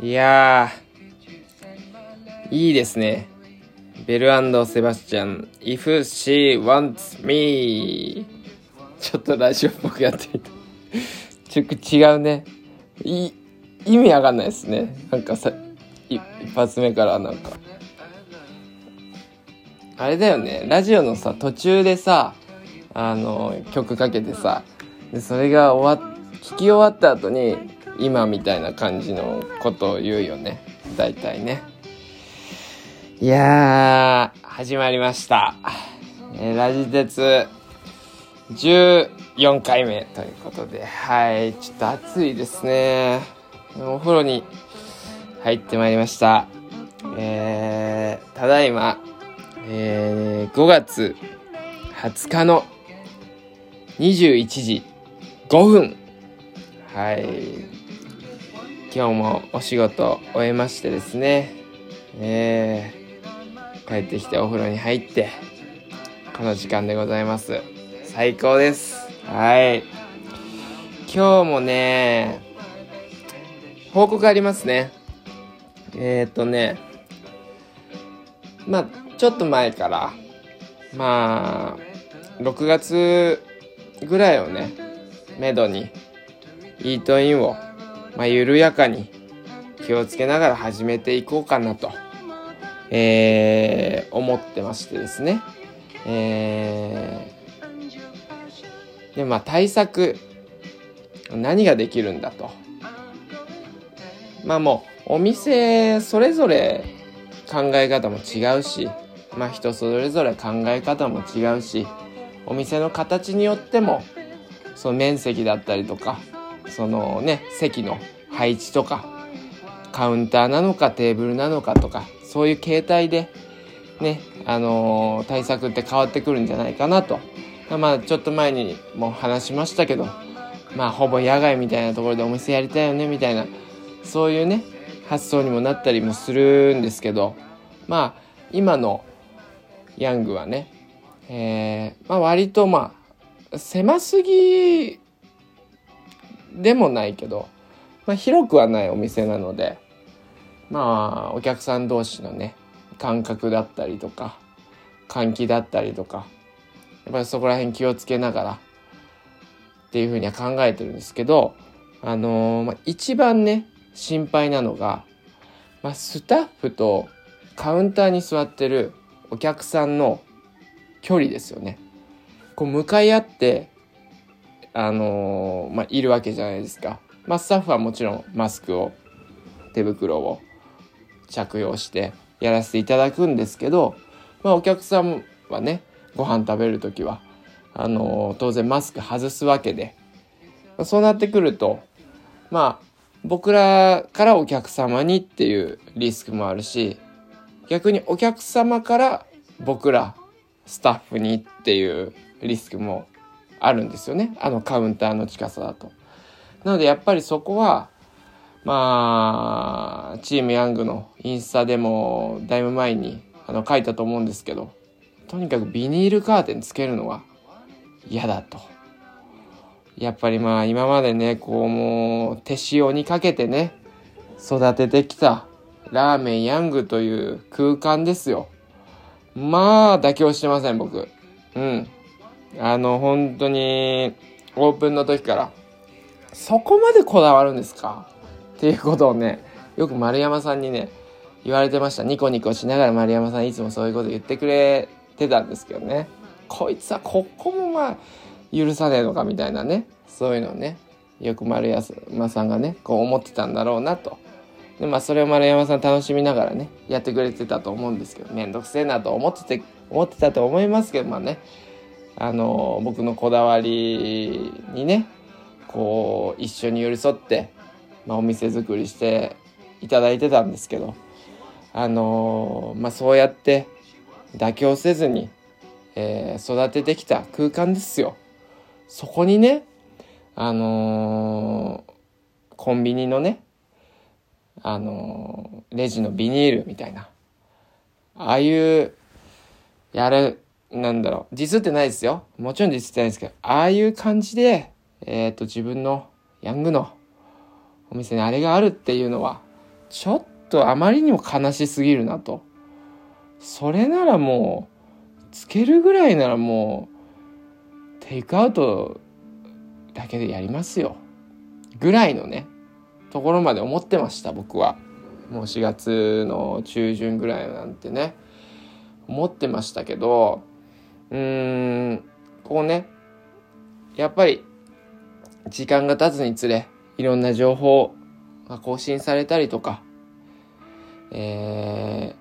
いやー、いいですね。ベルセバスチャン、If she wants me ちょっとラジオっぽくやってみた。ちょっと違うね。い、意味わかんないですね。なんかさ、一発目からなんか。あれだよね。ラジオのさ、途中でさ、あの、曲かけてさ、で、それが終わ、聞き終わった後に、今みたいな感じのことを言うよね。大体ね。いやー、始まりました。えーラジ鉄14回目ということで、はい、ちょっと暑いですね。お風呂に入ってまいりました。えー、ただいま、えー、5月20日の21時5分。はい。今日もお仕事終えましてですね、えー、帰ってきてお風呂に入って、この時間でございます。最高です。はい。今日もね、報告ありますね。えっ、ー、とね、まあ、ちょっと前から、まあ、6月ぐらいをね、めどに、イートインを、まあ、緩やかに気をつけながら始めていこうかなと、えー、思ってましてですね。えー、で、まあ、対策、何ができるんだと。まあもう、お店それぞれ考え方も違うし、まあ人それぞれ考え方も違うし、お店の形によっても、その面積だったりとか、そのね、席の配置とか、カウンターなのかテーブルなのかとか、そういう形態で、ね、あのー対策って変わってくるんじゃないかなと。まあちょっと前にも話しましたけど、まあほぼ野外みたいなところでお店やりたいよねみたいな、そういうね、発想にもなったりもするんですけど、まあ今のヤングはね、えーまあ割とまあ狭すぎでもないけど、まあ、広くはないお店なのでまあお客さん同士のね感覚だったりとか換気だったりとかやっぱりそこら辺気をつけながらっていうふうには考えてるんですけどあのーまあ、一番ね心配なのが、まあ、スタッフとカウンターに座ってるお客さんの距離ですよね。こう向かい合ってあのーまあ、いるわけじゃないですか。まあ、スタッフはもちろんマスクを、手袋を着用してやらせていただくんですけど、まあ、お客さんはね、ご飯食べるときは、あのー当然マスク外すわけで、そうなってくると、まあ、僕らからお客様にっていうリスクもあるし、逆にお客様から僕ら、スタッフにっていうリスクもあるんですよね。あのカウンターの近さだと。なのでやっぱりそこは、まあ、チームヤングのインスタでもだいぶ前にあの書いたと思うんですけど、とにかくビニールカーテンつけるのは嫌だと。やっぱりまあ今までね、こうもう手塩にかけてね、育ててきたラーメンヤングという空間ですよ。まあ妥協してません僕。うん。あの、本当に、オープンの時から、そこまでこだわるんですか？っていうことをね、よく丸山さんにね、言われてました。ニコニコしながら丸山さんいつもそういうこと言ってくれてたんですけどね。こいつはここもまあ、許さねえのかみたいなね。そういうのをね、よく丸山さんがね、こう思ってたんだろうなと。で、まあ、それを丸山さん楽しみながらね、やってくれてたと思うんですけど、めんどくせえなと思ってて、思ってたと思いますけど、まあね、あの僕のこだわりにねこう一緒に寄り添って、まあ、お店作りしていただいてたんですけどあのまあそうやって妥協せずに、えー育ててきた空間ですよ。そこにねあのコンビニのねあのレジのビニールみたいなああいうやるなんだろう、ディスってないですよ。もちろんディスってないですけど、ああいう感じで、えっ、と、自分のヤングのお店にあれがあるっていうのは、ちょっとあまりにも悲しすぎるなと。それならもう、つけるぐらいならもう、テイクアウトだけでやりますよ。ぐらいのね、ところまで思ってました、僕は。もう4月の中旬ぐらいなんてね、思ってましたけど、うーん、こうね、やっぱり、時間が経つにつれ、いろんな情報が更新されたりとか、え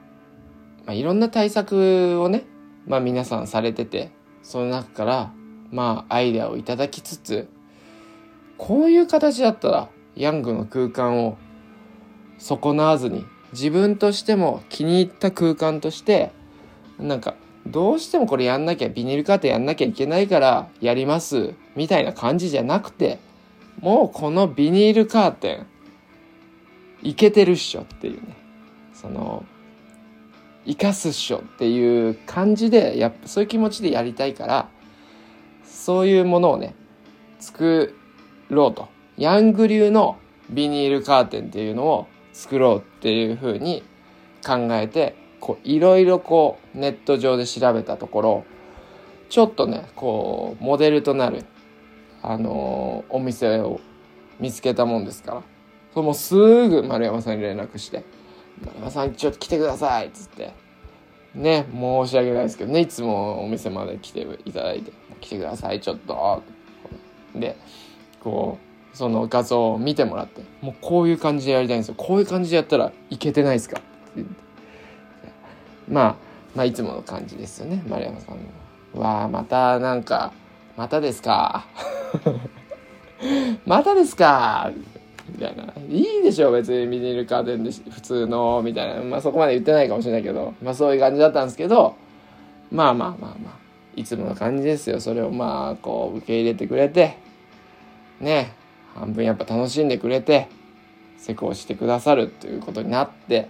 ー、まあ、いろんな対策をね、まあ皆さんされてて、その中から、まあアイデアをいただきつつ、こういう形だったら、ヤングの空間を損なわずに、自分としても気に入った空間として、なんか、どうしてもこれやんなきゃ、ビニールカーテンやんなきゃいけないからやります、みたいな感じじゃなくて、もうこのビニールカーテン、いけてるっしょっていうね。その、生かすっしょっていう感じで、やっぱそういう気持ちでやりたいから、そういうものをね、作ろうと。ヤング流のビニールカーテンっていうのを作ろうっていうふうに考えて、こう、いろいろこう、ネット上で調べたところ、ちょっとね、こう、モデルとなる、あのー、お店を見つけたもんですから、それもすぐ丸山さんに連絡して、丸山さんちょっと来てくださいっつって、ね、申し訳ないですけどね、いつもお店まで来ていただいて、来てください、ちょっと。で、こう、その画像を見てもらって、もうこういう感じでやりたいんですよ。こういう感じでやったらいけてないですかってまあ、まあ、いつもの感じですよね、丸山さん。わあ、またなんか、またですか。またですか。みたいな。いいでしょ、別にビニールカーテンで普通の、みたいな。まあそこまで言ってないかもしれないけど、まあそういう感じだったんですけど、まあまあまあまあ、いつもの感じですよ。それをまあ、こう、受け入れてくれて、ね、半分やっぱ楽しんでくれて、施工してくださるということになって、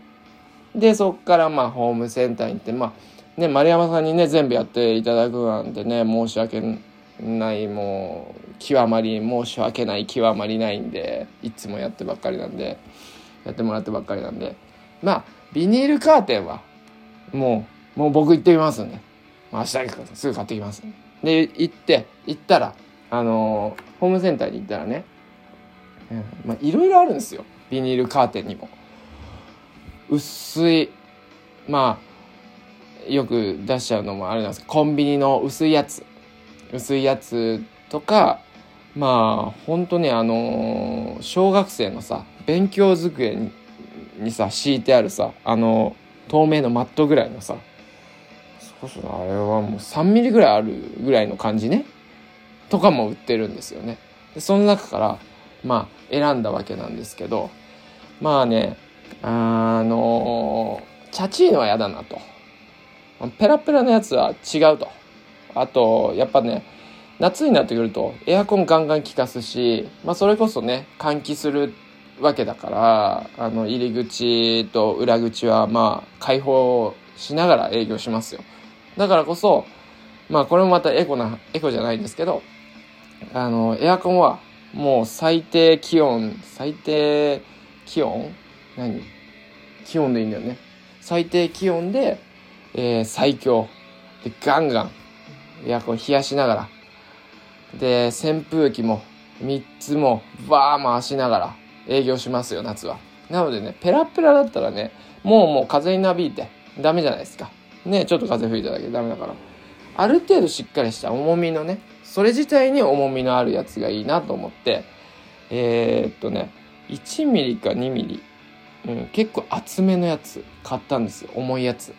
で、そっからまあホームセンターに行って、まあ、ね、丸山さんにね、全部やっていただくなんてね、申し訳ない、もう、極まり、申し訳ない、極まりないんで、いつもやってばっかりなんで、やってもらってばっかりなんで、まあ、ビニールカーテンは、もう、もう僕行ってきますんで、明日すぐ買ってきますで。行って、行ったら、あの、ホームセンターに行ったらね、いろいろあるんですよ。ビニールカーテンにも。薄い、まあ、よく出しちゃうのもあれなんですけど、コンビニの薄いやつ。薄いやつとか、まあ、ほんとね、あの、小学生のさ、勉強机ににさ、敷いてあるさ、あの、透明のマットぐらいのさ、そうそう、あれはもう3ミリぐらいあるぐらいの感じね。とかも売ってるんですよね。でその中から、まあ、選んだわけなんですけど、まあね、あのチャチーノは嫌だなと。ペラペラのやつは違うと。あと、やっぱね、夏になってくるとエアコンガンガン効かすし、まあそれこそね、換気するわけだから、あの、入り口と裏口はまあ開放しながら営業しますよ。だからこそ、まあこれもまたエコな、エコじゃないんですけど、あの、エアコンはもう最低気温、最低気温何？気温でいいんだよね。最低気温で、えー、最強。で、ガンガン、エアコン冷やしながら。で、扇風機も3つもバー回しながら営業しますよ、夏は。なのでね、ペラペラだったらね、もうもう風になびいてダメじゃないですか。ね、ちょっと風吹いただけでダメだから。ある程度しっかりした重みのね、それ自体に重みのあるやつがいいなと思って、えー、っとね、1ミリか2ミリうん、結構厚めのやつ買ったんですよ。重いやつ、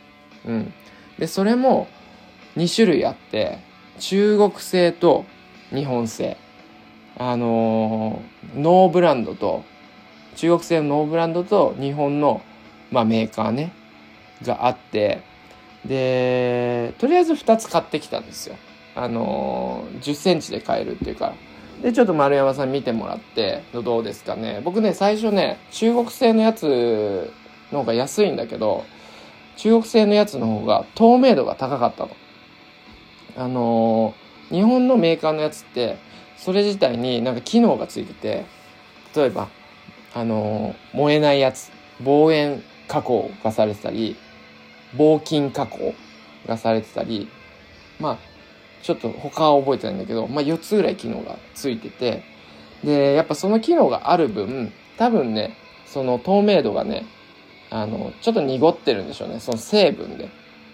うん、でそれも2種類あって中国製と日本製。あのー、ノーブランドと中国製のノーブランドと日本の、まあ、メーカーねがあってでとりあえず2つ買ってきたんですよ。あのー、10センチで買えるっていうかで、ちょっと丸山さん見てもらって、どうですかね。僕ね、最初ね、中国製のやつの方が安いんだけど、中国製のやつの方が透明度が高かったの。あのー、日本のメーカーのやつって、それ自体になんか機能がついてて、例えば、あのー、燃えないやつ望遠加工がされてたり、防菌加工がされてたり、まあ、ちょっと他は覚えてないんだけど、まあ4つぐらい機能がついてて、で、やっぱその機能がある分、多分ね、その透明度がね、あの、ちょっと濁ってるんでしょうね。その成分で。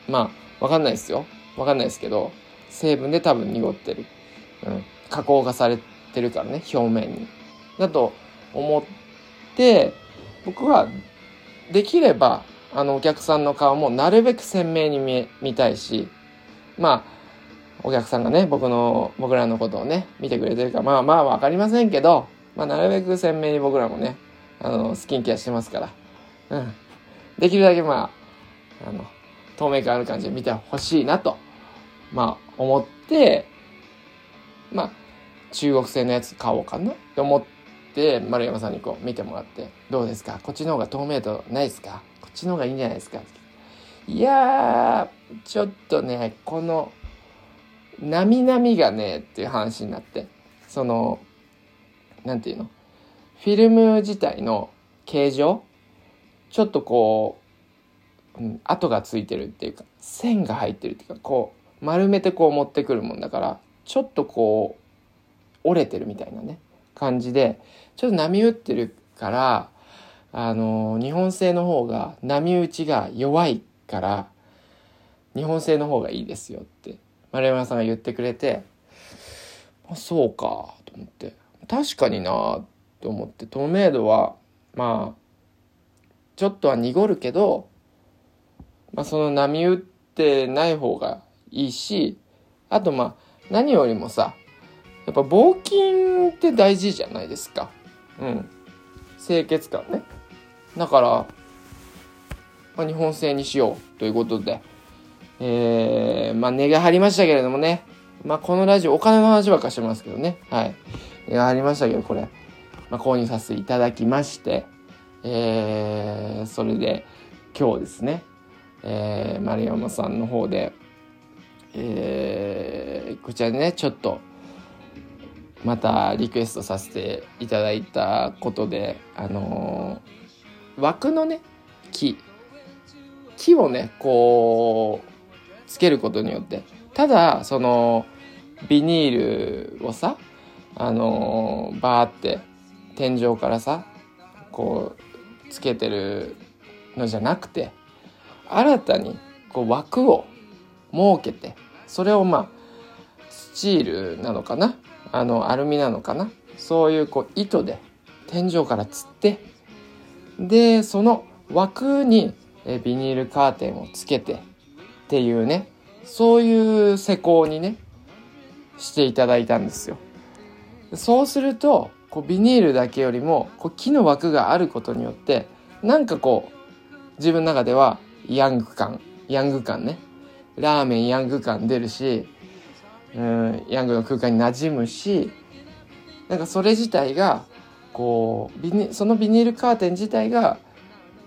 まあ、わかんないですよ。わかんないですけど、成分で多分濁ってる。うん。加工がされてるからね、表面に。だと思って、僕は、できれば、あの、お客さんの顔もなるべく鮮明に見たいし、まあ、お客さんがね、僕の、僕らのことをね、見てくれてるか、まあまあわかりませんけど、まあなるべく鮮明に僕らもね、あの、スキンケアしてますから、うん。できるだけまあ、あの、透明感ある感じで見てほしいなと、まあ思って、まあ、中国製のやつ買おうかなって思って、丸山さんにこう見てもらって、どうですか？こっちの方が透明度ないですか？こっちの方がいいんじゃないですか？いやー、ちょっとね、この、なみなみがねっていう話になってそのなんていうの？フィルム自体の形状？ちょっとこう、うん、跡がついてるっていうか線が入ってるっていうかこう丸めてこう持ってくるもんだからちょっとこう折れてるみたいなね感じでちょっと波打ってるからあの日本製の方が波打ちが弱いから日本製の方がいいですよって丸山さんが言ってくれて、あ、そうか、と思って。確かになと思って、透明度は、まあ、ちょっとは濁るけど、まあ、その波打ってない方がいいし、あとまあ、何よりもさ、やっぱ防菌って大事じゃないですか。うん。清潔感ね。だから、まあ、日本製にしようということで、えー、まあ、値が張りましたけれどもね。まあ、このラジオ、お金の話ばっかしてますけどね。はい。値が張りましたけど、これ、まあ、購入させていただきまして、えー、それで、今日ですね、えー、丸山さんの方で、えー、こちらでね、ちょっと、またリクエストさせていただいたことで、あのー、枠のね、木、木をね、こう、つけることによって。ただそのビニールをさあのバーって天井からさこうつけてるのじゃなくて新たにこう枠を設けてそれをまあスチールなのかな？あのアルミなのかな？そういうこう糸で天井からつってでその枠にビニールカーテンをつけてっていうねそういう施工にねしていただいたんですよ。そうするとこうビニールだけよりもこう木の枠があることによってなんかこう自分の中ではヤング感ヤング感ね。ラーメンヤング感出るしうんヤングの空間に馴染むしなんかそれ自体がこうビニそのビニールカーテン自体が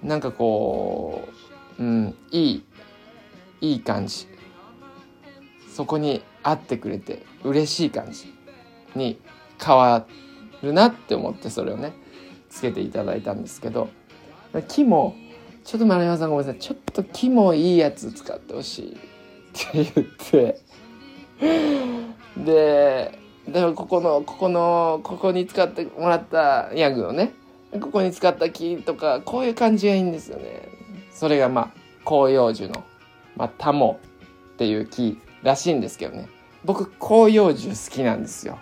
なんかこう、うん、いいいい感じ。そこに会ってくれて嬉しい感じに変わるなって思ってそれをねつけていただいたんですけど。木もちょっと丸山さんごめんなさい。ちょっと木もいいやつ使ってほしいって言って。ででもここのここのここに使ってもらったヤグのねここに使った木とかこういう感じがいいんですよね。それがまあ広葉樹の、まあ、タモっていう木らしいんですけどね。僕広葉樹好きなんですよ。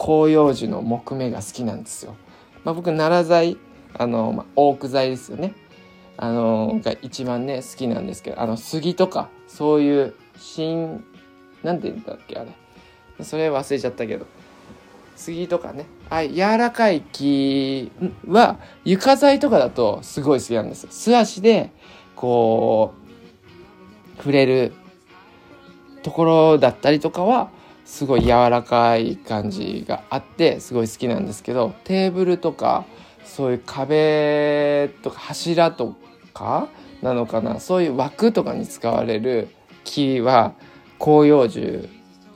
広葉樹の木目が好きなんですよ、まあ、僕奈良材あの、まあ、オーク材ですよね。あのが一番ね好きなんですけどあの杉とかそういう新なんて言うんだっけあれ。それ忘れちゃったけど。杉とかね。あ柔らかい木は床材とかだとすごい好きなんですよ。素足でこう触れるところだったりとかはすごい柔らかい感じがあってすごい好きなんですけどテーブルとかそういう壁とか柱とかなのかな？そういう枠とかに使われる木は広葉樹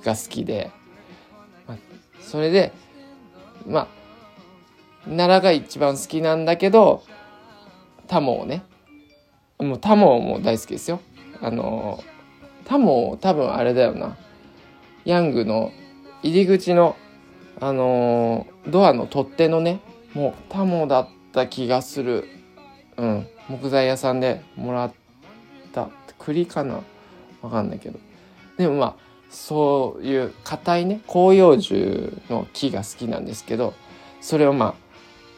が好きで、まそれでまあ奈良が一番好きなんだけどタモをねもうタモも大好きですよ。あのタモ多分あれだよな。ヤングの入り口のあのドアの取っ手のねもうタモだった気がする。うん。木材屋さんでもらった。栗かな？わかんないけど。でもまあそういう硬いね広葉樹の木が好きなんですけどそれをまあ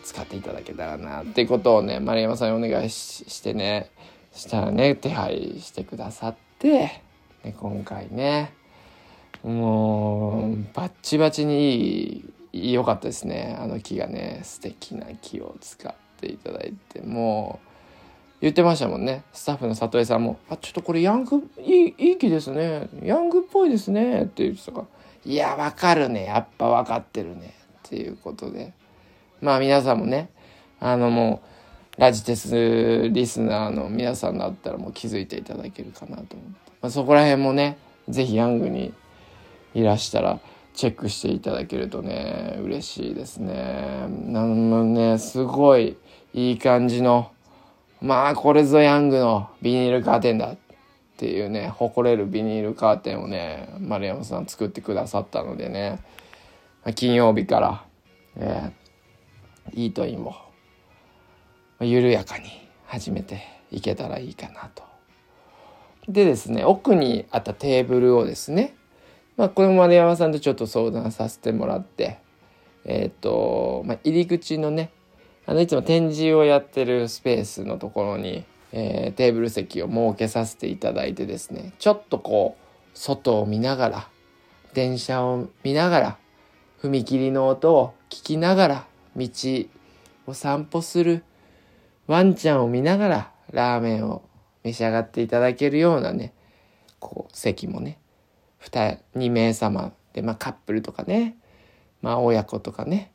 使っていただけたらなっていうことをね丸山さんにお願いしてね。したらね手配してくださって、ね、今回ね。もうバッチバチにいい良かったですね。あの木がね素敵な木を使っていただいてもう言ってましたもんね。スタッフの里江さんも「あちょっとこれヤングいいいい木ですね。ヤングっぽいですね」って言ってたから「いやわかるね。やっぱ分かってるね」っていうことで。まあ皆さんもねあのもうラジテスリスナーの皆さんだったらもう気づいていただけるかなと思って、まあ、そこら辺もね是非ヤングにいらしたらチェックしていただけるとね嬉しいですね。なんもねすごいいい感じのまあこれぞヤングのビニールカーテンだっていうね誇れるビニールカーテンをね丸山さん作ってくださったのでね金曜日から、えー、イートインを緩やかに始めていけたらいいかなと。でですね奥にあったテーブルをですねまあ、これも丸山さんとちょっと相談させてもらって、えっ、ー、と、まあ、入り口のね、あの、いつも展示をやってるスペースのところに、えー、テーブル席を設けさせていただいてですね、ちょっとこう、外を見ながら、電車を見ながら、踏切の音を聞きながら、道を散歩する、ワンちゃんを見ながら、ラーメンを召し上がっていただけるようなね、こう、席もね、2, 名様で、まあ、カップルとかね、まあ、親子とかね、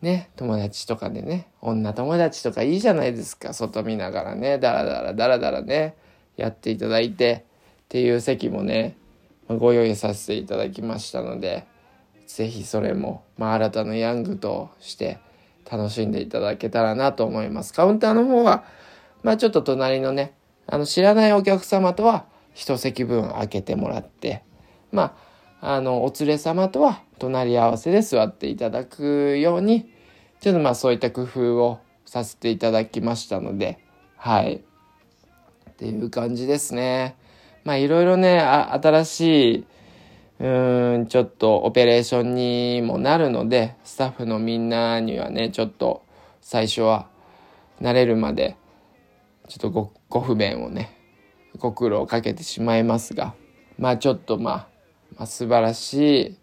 ね、友達とかでね、女友達とかいいじゃないですか。外見ながらね、ダラダラダラダラね、やっていただいて、っていう席もね、ご用意させていただきましたので、是非それも、まあ、新たなヤングとして楽しんでいただけたらなと思います。カウンターの方は、まあちょっと隣のね、あの知らないお客様とは一席分空けてもらって、まあ、あの、お連れ様とは隣り合わせで座っていただくように、ちょっとまあそういった工夫をさせていただきましたので、はい。っていう感じですね。まあいろいろね、新しい、うん、ちょっとオペレーションにもなるので、スタッフのみんなにはね、ちょっと最初は慣れるまで、ちょっとごご不便をね、ご苦労をかけてしまいますが、まあちょっとまあ、まあ、素晴らし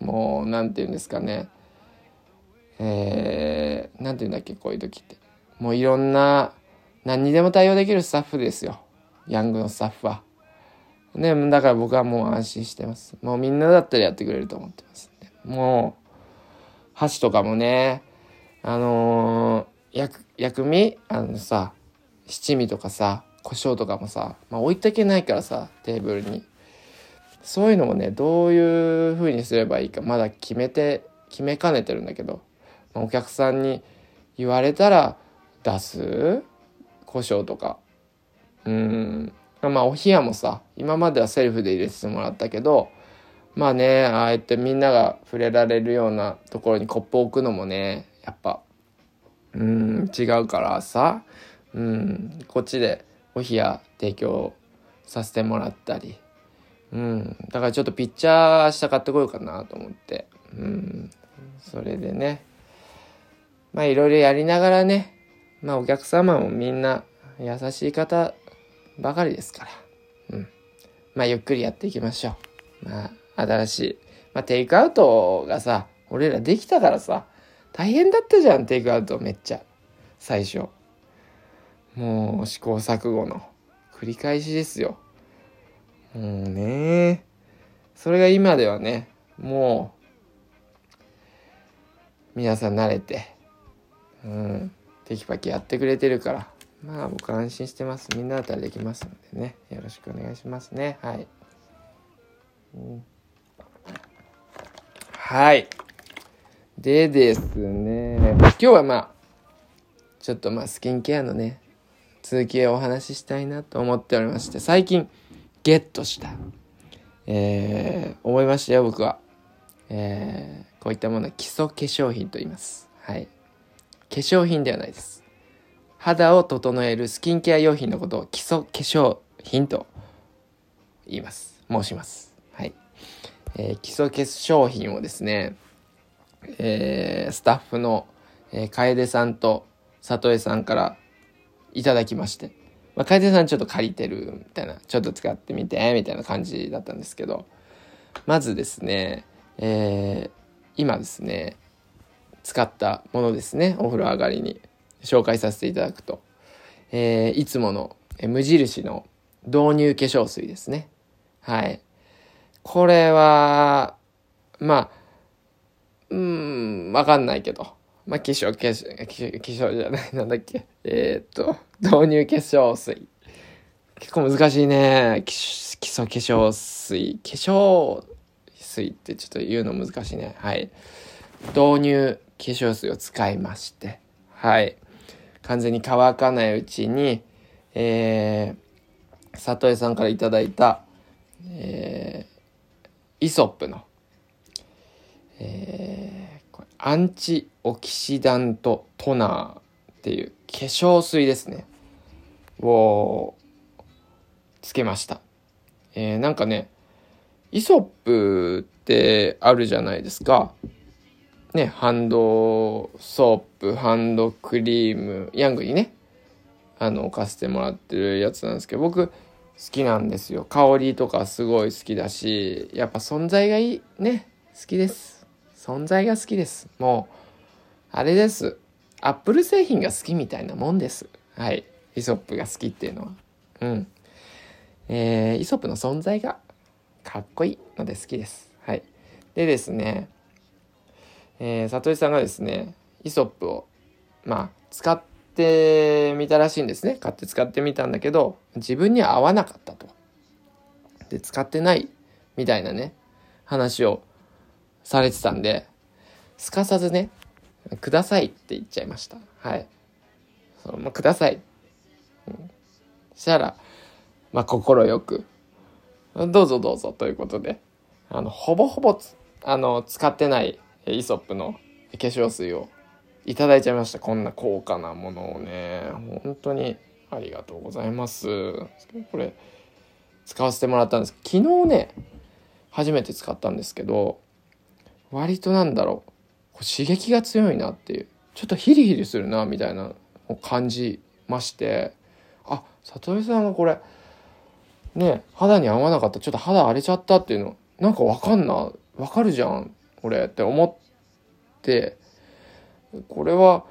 いもう何て言うんですかねえー、なんて言うんだっけこういう時ってもういろんな何にでも対応できるスタッフですよヤングのスタッフは。ね、だから僕はもう安心してます。もうみんなだったらやってくれると思ってます、もう、箸とかもね、あのー、薬、薬味？あのさ、七味とかさ、胡椒とかもさ、まあ置いとけないからさ、テーブルに。そういうのもねどういう風にすればいいかまだ決めて決めかねてるんだけど、まあ、お客さんに言われたら出す？胡椒とか。うん。まあお冷やもさ今まではセルフで入れてもらったけどまあねああやってみんなが触れられるようなところにコップを置くのもねやっぱうん違うからさうんこっちでお冷や提供させてもらったりうん。だからちょっとピッチャー明日買ってこようかなと思って。うん。それでね。まあいろいろやりながらね。まあお客様もみんな優しい方ばかりですから。うん。まあゆっくりやっていきましょう。まあ新しい。まあテイクアウトがさ、俺らできたからさ、大変だったじゃん、テイクアウトめっちゃ。最初。もう試行錯誤の繰り返しですよ。もうねそれが今ではねもう皆さん慣れてうんテキパキやってくれてるからまあ僕安心してます。みんなだったらできますのでね。よろしくお願いしますね。はい、うん、はい。でですね。今日はまあちょっとまあスキンケアのね続きをお話ししたいなと思っておりまして最近ゲットした。えー、思いましたよ僕は。えー、こういったものは基礎化粧品と言います。はい。化粧品ではないです。肌を整えるスキンケア用品のことを基礎化粧品と言います。申します。はい、えー、基礎化粧品をですね、えー、スタッフの、えー、楓さんと里江さんからいただきまして、まあ、楓さんちょっと借りてるみたいなちょっと使ってみてみたいな感じだったんですけどまずですね、えー、今ですね使ったものですねお風呂上がりに。紹介させていただくと、えー、いつもの無印の導入化粧水ですねはいこれはまあうんわかんないけどまあ、化粧、化粧、化粧じゃない、なんだっけ。えー、っと、導入化粧水。結構難しいね。基礎化粧水。化粧水ってちょっと言うの難しいね。はい。導入化粧水を使いまして。はい。完全に乾かないうちに、えー、里江さんからいただいた、えー、イソップの、えー、アンチオキシダントトナーっていう化粧水ですね。をつけました。えー、なんかね、イソップってあるじゃないですか。ね、ハンドソープ、ハンドクリーム、ヤングにね、あの、置かせてもらってるやつなんですけど、僕、好きなんですよ。香りとかすごい好きだし、やっぱ存在がいい。ね、好きです。存在が好きです。もう、あれです。アップル製品が好きみたいなもんです。はい。イソップが好きっていうのは。うん。えー、イソップの存在がかっこいいので好きです。はい。でですね、えー、里井さんがですね、イソップを、まあ、使ってみたらしいんですね。買って使ってみたんだけど、自分には合わなかったと。で、使ってないみたいなね、話をされてたんで、すかさずね、くださいって言っちゃいました。はい。そう、まあ、ください。うん。したら、まあ、心よく、どうぞどうぞということで、あの、ほぼほぼあの、使ってないイソップの化粧水をいただいちゃいました。こんな高価なものをね。本当にありがとうございます。これ、使わせてもらったんです昨日ね、初めて使ったんですけど、割となんだろう。刺激が強いなっていうちょっとヒリヒリするなみたいなを感じましてあ里見さんがこれね肌に合わなかったちょっと肌荒れちゃったっていうのなんかわかんなわかるじゃんこれって思ってこれは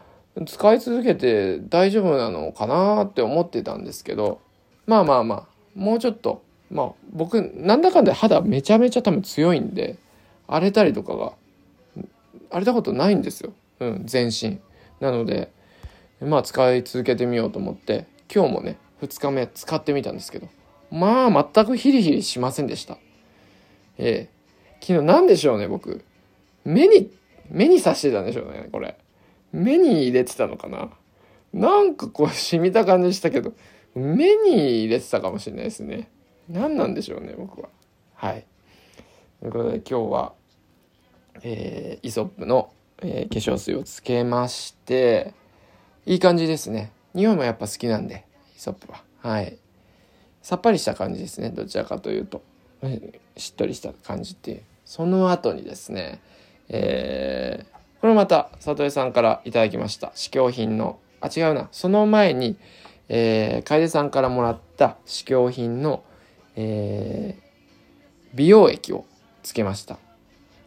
使い続けて大丈夫なのかなって思ってたんですけどまあまあまあもうちょっとまあ僕なんだかんだ肌めちゃめちゃ多分強いんで荒れたりとかが荒れたことないんですよ、うん、全身。なのでまあ使い続けてみようと思って今日もね2日目使ってみたんですけどまあ全くヒリヒリしませんでした。ええ。昨日何でしょうね僕。目に目に刺してたんでしょうねこれ目に入れてたのかな？なんかこう染みた感じしたけど目に入れてたかもしれないですね何なんでしょうね僕ははいということで今日はえー、イソップの、えー、化粧水をつけまして、いい感じですね。匂いもやっぱ好きなんで、イソップは。はい。さっぱりした感じですね。どちらかというと。しっとりした感じっていう。その後にですね、えー、これまた、里江さんから頂きました。試供品の、あ、違うな。その前に、えー、楓さんからもらった試供品の、えー、美容液をつけました。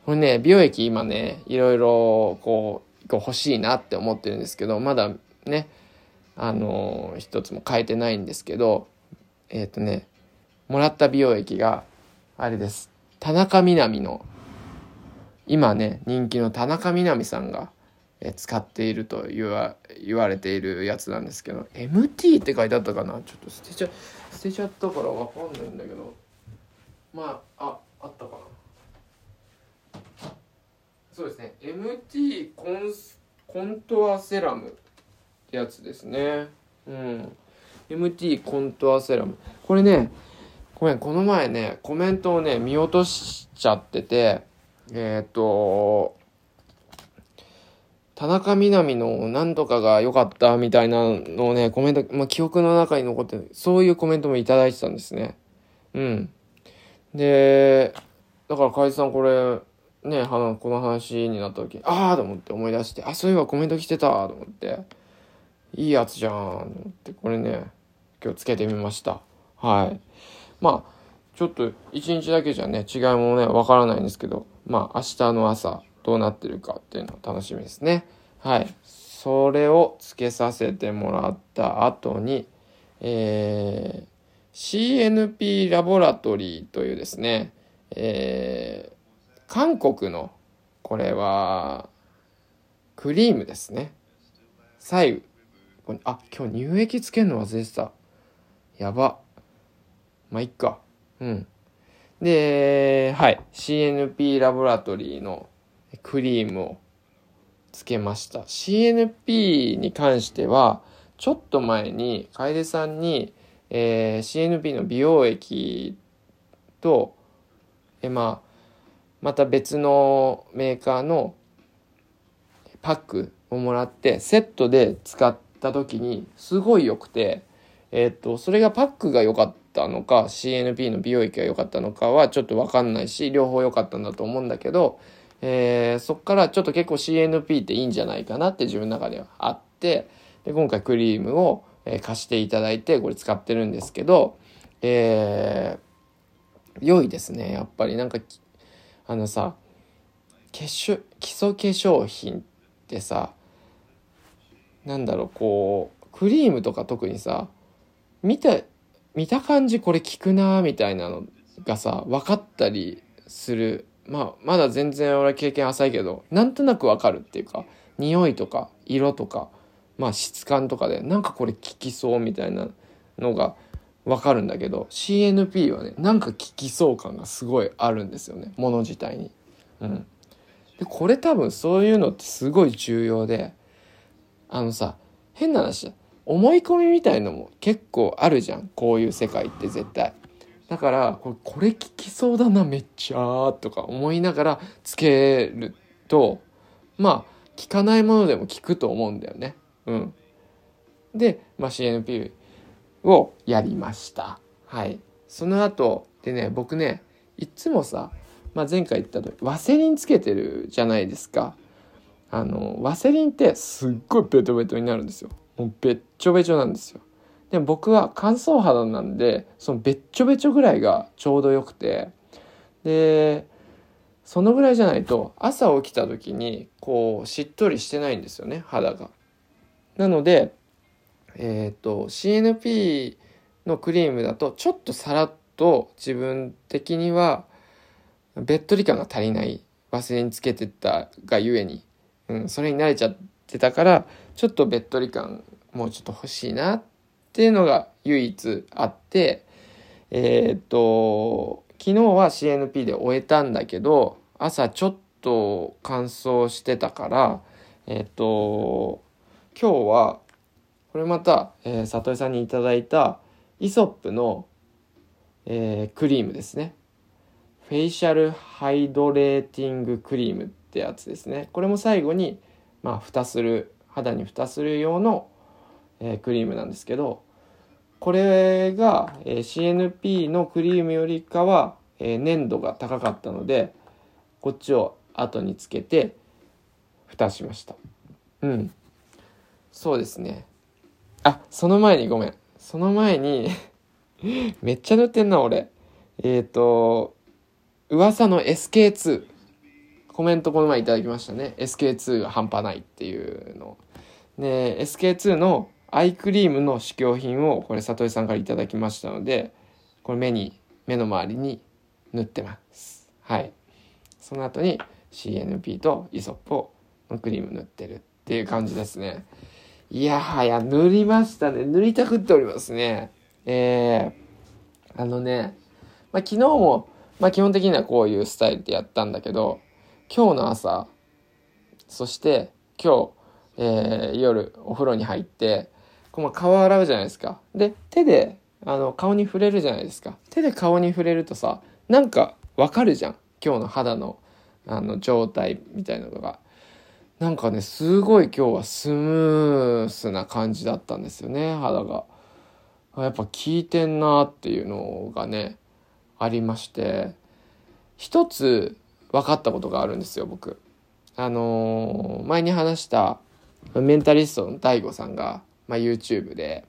これね、美容液今ね、いろいろこう、欲しいなって思ってるんですけど、まだね、あのー、一つも変えてないんですけど、えっ、ー、とね、もらった美容液が、あれです。田中みな実の、今ね、人気の田中みな実さんが、使っていると言わ言われているやつなんですけど MT って書いてあったかな？ちょっと捨てちゃ捨てちゃったからわかんないんだけどまあああったかな？そうですね MT コンスコントアセラムってやつですね。うん。MT コントアセラム。これね、ごめん、この前ね、コメントをね、見落としちゃってて、えっ、と、田中みな実の何とかが良かったみたいなのをね、コメント、まあ、記憶の中に残ってる、そういうコメントもいただいてたんですね。うん。で、だから、かいさんこれ、ね、この話になった時、ああと思って思い出して、あ、そういえばコメント来てたと思って、いいやつじゃんと思って、これね、今日つけてみました。はい。まあ、ちょっと一日だけじゃね、違いもね、わからないんですけど、まあ、明日の朝、どうなってるかっていうの楽しみですね。はい。それをつけさせてもらった後に、えー、CNP ラボラトリーというですね、えー、韓国の、これは、クリームですね。左右。あ、今日乳液つけるの忘れてた。やば。まあ、いっか。うん。で、はい。CNP ラボラトリーのクリームをつけました。CNP に関しては、ちょっと前に楓さんに、えー、CNP の美容液と、えまあ、また別のメーカーのパックをもらってセットで使った時にすごい良くて、えっ、とそれがパックが良かったたのか CNP の美容液が良かったのかはちょっと分かんないし両方良かったんだと思うんだけどえー、そっからちょっと結構 CNP っていいんじゃないかなって自分の中ではあってで今回クリームを、え、貸していただいてこれ使ってるんですけど、えー、良いですね。やっぱりなんかあのさ化粧基礎化粧品ってさなんだろうこうクリームとか特にさ見た見た感じこれ効くなみたいなのがさ分かったりするまあ、まだ全然俺経験浅いけど、なんとなくわかるっていうか、匂いとか色とか、まあ質感とかで、なんかこれ効きそうみたいなのがわかるんだけど、CNP はね、なんか効きそう感がすごいあるんですよね、もの自体に。うん。で、これ多分そういうのってすごい重要で、あのさ、変な話だ。思い込みみたいのも結構あるじゃん。こういう世界って絶対。だからこれこれ効きそうだなめっちゃとか思いながらつけるとまあ効かないものでも効くと思うんだよね。うん、で、まあ、CNP をやりました。はい。その後でね僕ねいつもさ、まあ、前回言ったとワセリンつけてるじゃないですか。あのワセリンってすっごいベトベトになるんですよ。もうべっちょべちょなんですよ。でも僕は乾燥肌なんでそのべっちょべちょぐらいがちょうどよくてでそのぐらいじゃないと朝起きた時にこうしっとりしてないんですよね肌が。なのでえっ、と CNP のクリームだとちょっとさらっと自分的にはべっとり感が足りないワセリンつけてたがゆえに、うん、それに慣れちゃってたからちょっとべっとり感もうちょっと欲しいなっていうのが唯一あって、えー、っと、昨日は CNP で終えたんだけど、朝ちょっと乾燥してたから、えー、っと、今日は、これまた、えー、里井さんにいただいたイソップの、えー、クリームですね。フェイシャルハイドレーティングクリームってやつですね。これも最後に、まあ、蓋する、肌に蓋する用の、えー、クリームなんですけど、これが、え CNP のクリームよりかは、え粘度が高かったのでこっちを後につけて蓋しました。うん。そうですね。あその前にごめん。その前に めっちゃ塗ってんな俺。えっ、ー、と噂の SK2 コメントこの前いただきましたね。SK2 が半端ないっていうの。ね SK2 のアイクリームの試供品をこれ里井さんから頂きましたのでこれ目に目の周りに塗ってます。はい。その後に CNP とイソップをクリーム塗ってるっていう感じですね。いやはや塗りましたね。塗りたくっておりますね。えー、あのね、まあ、昨日も、まあ、基本的にはこういうスタイルでやったんだけど今日の朝そして今日えー、夜お風呂に入ってこう顔洗うじゃないですか。で手であの顔に触れるじゃないですか。手で顔に触れるとさなんかわかるじゃん。今日の肌のあの状態みたいなのが。なんかねすごい今日はスムースな感じだったんですよね肌が。やっぱ効いてんなっていうのがねありまして。一つ分かったことがあるんですよ僕。あのー、前に話したメンタリストの DAIGO さんが、まあ、YouTube で、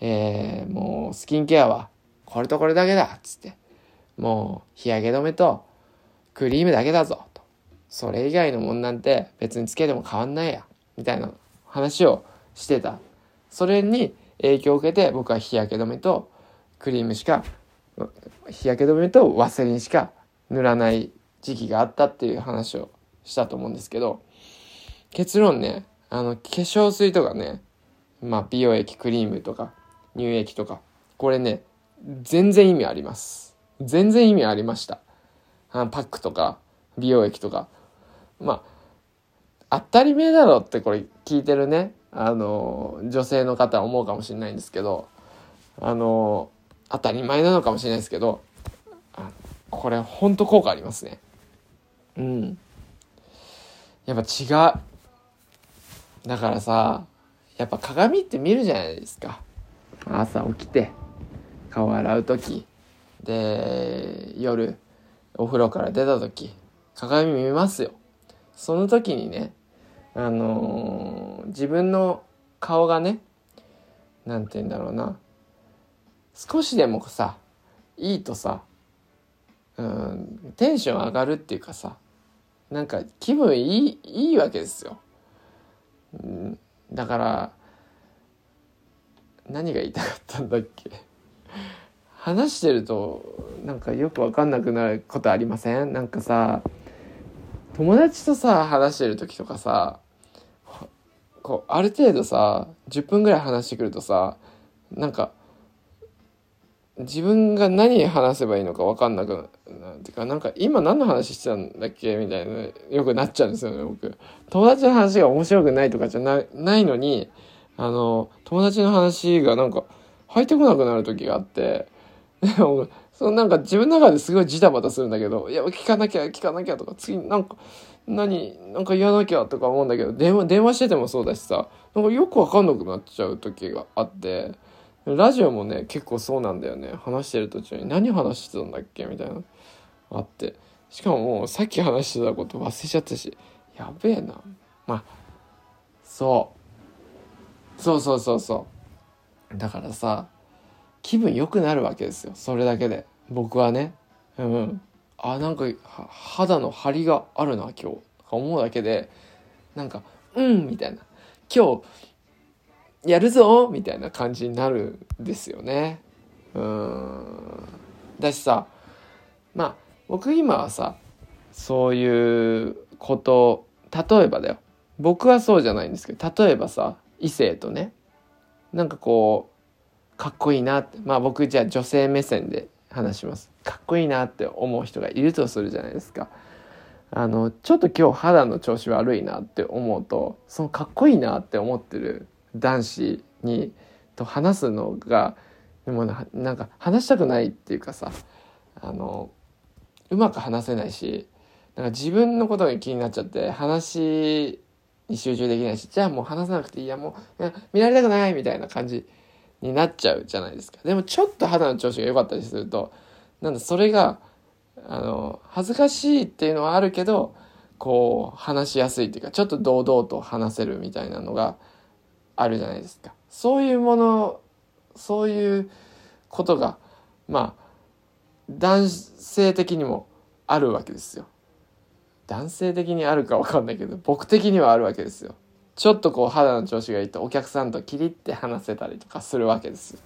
えー、もうスキンケアはこれとこれだけだっつってもう日焼け止めとクリームだけだぞと。それ以外のもんなんて別につけても変わんないや。みたいな話をしてた。それに影響を受けて僕は日焼け止めとクリームしか日焼け止めとワセリンしか塗らない時期があったっていう話をしたと思うんですけど結論ねあの化粧水とかね。まあ美容液クリームとか乳液とか。これね全然意味あります。全然意味ありました。あパックとか美容液とか。まあ当たり前だろってこれ聞いてるね。あの女性の方は思うかもしれないんですけど。あの当たり前なのかもしれないですけど。これほんと効果ありますね。うん。やっぱ違うだからさやっぱ鏡って見るじゃないですか。朝起きて顔洗う時。で夜お風呂から出た時鏡見ますよ。その時にねあのー、自分の顔がね何て言うんだろうな。少しでもさいいとさうんテンション上がるっていうかさなんか気分いいいいわけですよ、うん、だから何が言いたかったんだっけ？話してるとなんかよく分かんなくなることありません？なんかさ友達とさ話してる時とかさこうある程度さ10分ぐらい話してくるとさなんか自分が何話せばいいのか分かんなくなっていうかなんか今何の話してたんだっけみたいなよくなっちゃうんですよね僕友達の話が面白くないとかじゃなないのにあの友達の話がなんか入ってこなくなる時があって でもそのなんか自分の中ですごいジタバタするんだけどいや聞かなきゃ聞かなきゃとか次なんか何なんか言わなきゃとか思うんだけど電話電話しててもそうだしさなんかよく分かんなくなっちゃう時があって。ラジオもね結構そうなんだよね。話してる途中に何話してたんだっけみたいなあって。しかももうさっき話してたこと忘れちゃったしやべえな。まあそう。そうそうそうそう。だからさ気分良くなるわけですよ。それだけで。僕はね。うんあなんか肌の張りがあるな今日。とか思うだけでなんかうんみたいな。今日やるぞみたいな感じになるんですよね。うんだしさまあ僕今はさそういうこと例えばだよ僕はそうじゃないんですけど例えばさ異性とねなんかこうかっこいいなってまあ僕じゃあ女性目線で話しますかっこいいなって思う人がいるとするじゃないですか。あのちょっと今日肌の調子悪いなって思うとそのかっこいいなって思ってる男子にと話すのがでもなんか話したくないっていうかさあのうまく話せないしなんか自分のことが気になっちゃって話に集中できないしじゃあもう話さなくていいやもういや見られたくないみたいな感じになっちゃうじゃないですか。でもちょっと肌の調子が良かったりするとなんだそれがあの恥ずかしいっていうのはあるけどこう話しやすいっていうかちょっと堂々と話せるみたいなのがあるじゃないですか。そういうものそういうことがまあ男性的にもあるわけですよ。男性的にあるか分かんないけど僕的にはあるわけですよ。ちょっとこう肌の調子がいいとお客さんとキリって話せたりとかするわけです。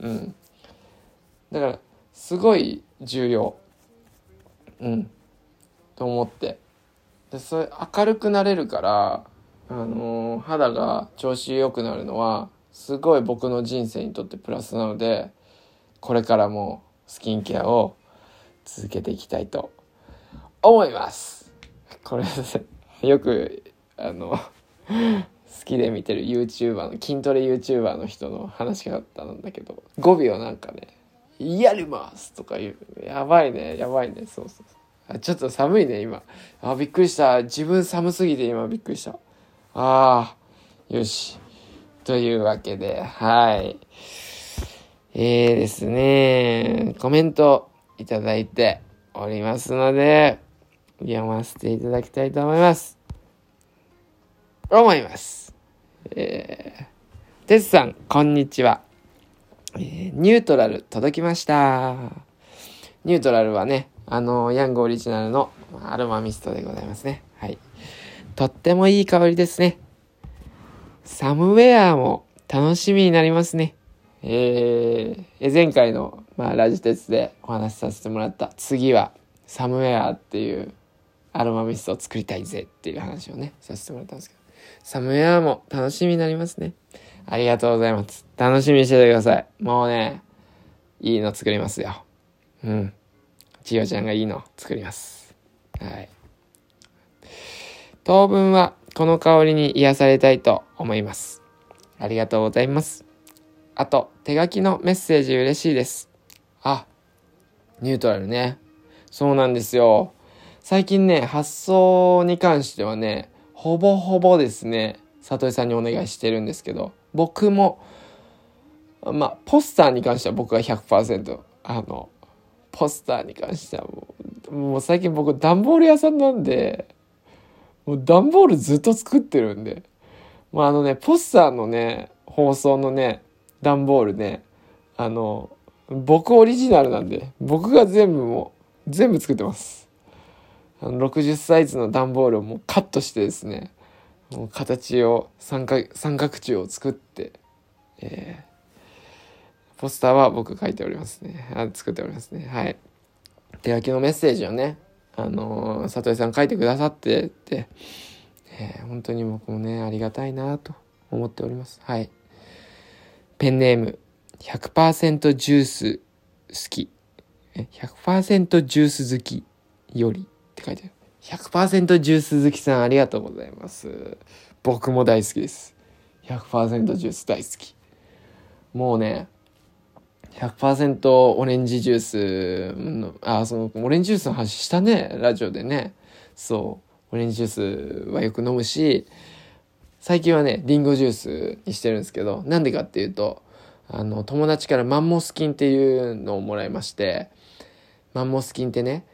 うん。だからすごい重要。うん。と思って。でそれ明るくなれるからあの肌が調子良くなるのはすごい僕の人生にとってプラスなのでこれからもスキンケアを続けていきたいと思います。これよくあの好きで見てる YouTuber の筋トレ YouTuber の人の話し方なんだけど語尾をなんかね「やります!」とか言う。やばいねやばいね。そうそう。あちょっと寒いね今。あびっくりした。自分寒すぎて今びっくりした。あーよし。というわけではい。えーですねコメントいただいておりますので読ませていただきたいと思います。思います。えー、てつさんこんにちは、えー、ニュートラル届きました。ニュートラルはねあのヤングオリジナルのアロマミストでございますね。はい。とってもいい香りですね。サムウェアも楽しみになりますね。えー、前回の、まあ、ラジテツでお話しさせてもらった次はサムウェアっていうアロマミストを作りたいぜっていう話をねさせてもらったんですけど。サムウェアも楽しみになりますね。ありがとうございます。楽しみにしててください。もうねいいの作りますよ。うん。千代ちゃんがいいの作ります。はい。当分はこの香りに癒されたいと思いますありがとうございますあと、手書きのメッセージ嬉しいです。あ、ニュートラルね。そうなんですよ。最近ね、発送に関してはね、ほぼほぼですね、里井さんにお願いしてるんですけど、僕も、まあ、ポスターに関しては僕が100%、あの、ポスターに関してはもう、もう最近僕段ボール屋さんなんで、もう段ボールずっと作ってるんで、まああのね、ポスターのね、放送のね、段ボールね、あの、僕オリジナルなんで、僕が全部もう、全部作ってます。あの60サイズの段ボールをもうカットしてですね、もう形を三角、三角柱を作って、えー、ポスターは僕書いておりますね。あ作っておりますね。はい。手書きのメッセージをね、あのー、里井さん書いてくださってって、えー、本当に僕もね、ありがたいなと思っております。はい。ペンネーム100%ジュース好き。100%ジュース好きよりって書いてある。100%ジュース好きさんありがとうございます。僕も大好きです。100%ジュース大好き。もうね、100%オレンジジュースの、あ、その、オレンジジュースの話したね、ラジオでね。そう、オレンジジュースはよく飲むし、最近はね、リンゴジュースにしてるんですけど、なんでかっていうと、あの、友達からマンモス菌っていうのをもらいまして、マンモス菌ってね、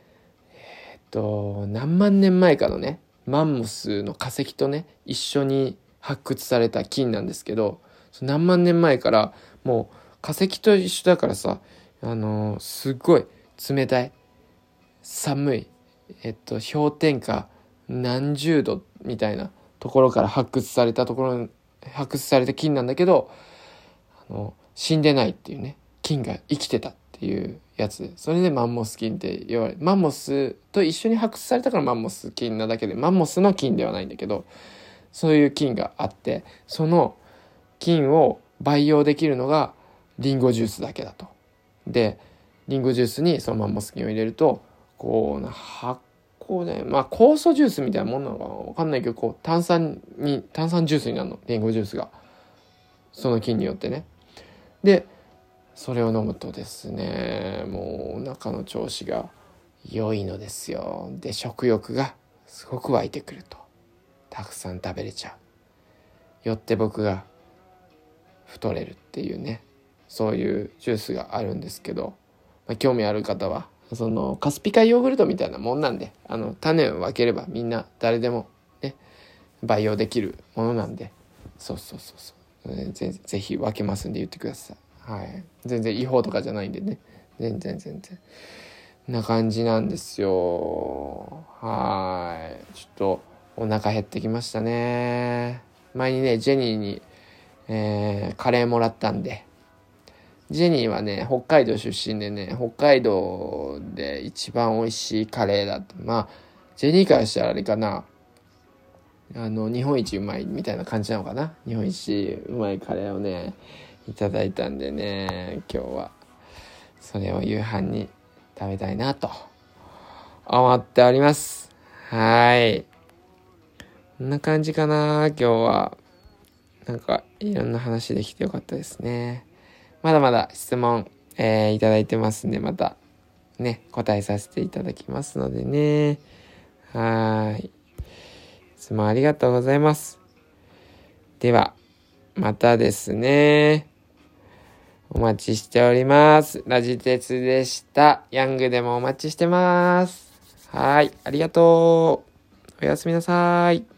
えー、っと、何万年前かのね、マンモスの化石とね、一緒に発掘された菌なんですけど、何万年前からもう化石と一緒だからさ、あのー、すっごい冷たい、寒い、えっと、氷点下何十度みたいなところから発掘されたところ発掘された金なんだけどあの死んでないっていうね金が生きてたっていうやつ。それでマンモス菌って言われマンモスと一緒に発掘されたからマンモス菌なだけでマンモスの菌ではないんだけどそういう菌があってその菌を培養できるのがリンゴジュースだけだと。でリンゴジュースにそのマンモス菌を入れるとこう発こうね、まあ酵素ジュースみたいなもんなのかなわかんないけど、こう炭酸に、炭酸ジュースになるの。リンゴジュースが。その菌によってね。で、それを飲むとですね、もうお腹の調子が良いのですよ。で、食欲がすごく湧いてくると。たくさん食べれちゃう。よって僕が太れるっていうね、そういうジュースがあるんですけど、まあ、興味ある方はそのカスピカヨーグルトみたいなもんなんであの種を分ければみんな誰でもね培養できるものなんでそうそうそうそう。ぜぜひ分けますんで言ってください。はい。全然違法とかじゃないんでね。全然全然。な感じなんですよ。はい。ちょっとお腹減ってきましたね。前にねジェニーに、えー、カレーもらったんでジェニーはね、北海道出身でね、北海道で一番美味しいカレーだって。まあ、ジェニーからしたらあれかな。あの、日本一うまいみたいな感じなのかな。日本一うまいカレーをね、いただいたんでね、今日は、それを夕飯に食べたいなと、思っております。はい。こんな感じかな今日は。なんか、いろんな話できてよかったですね。まだまだ質問、えー、いただいてますんで、また、ね、答えさせていただきますのでね。はい。いつもありがとうございます。では、またですね。お待ちしております。ラジ鉄でした。ヤングでもお待ちしてます。はい。ありがとう。おやすみなさい。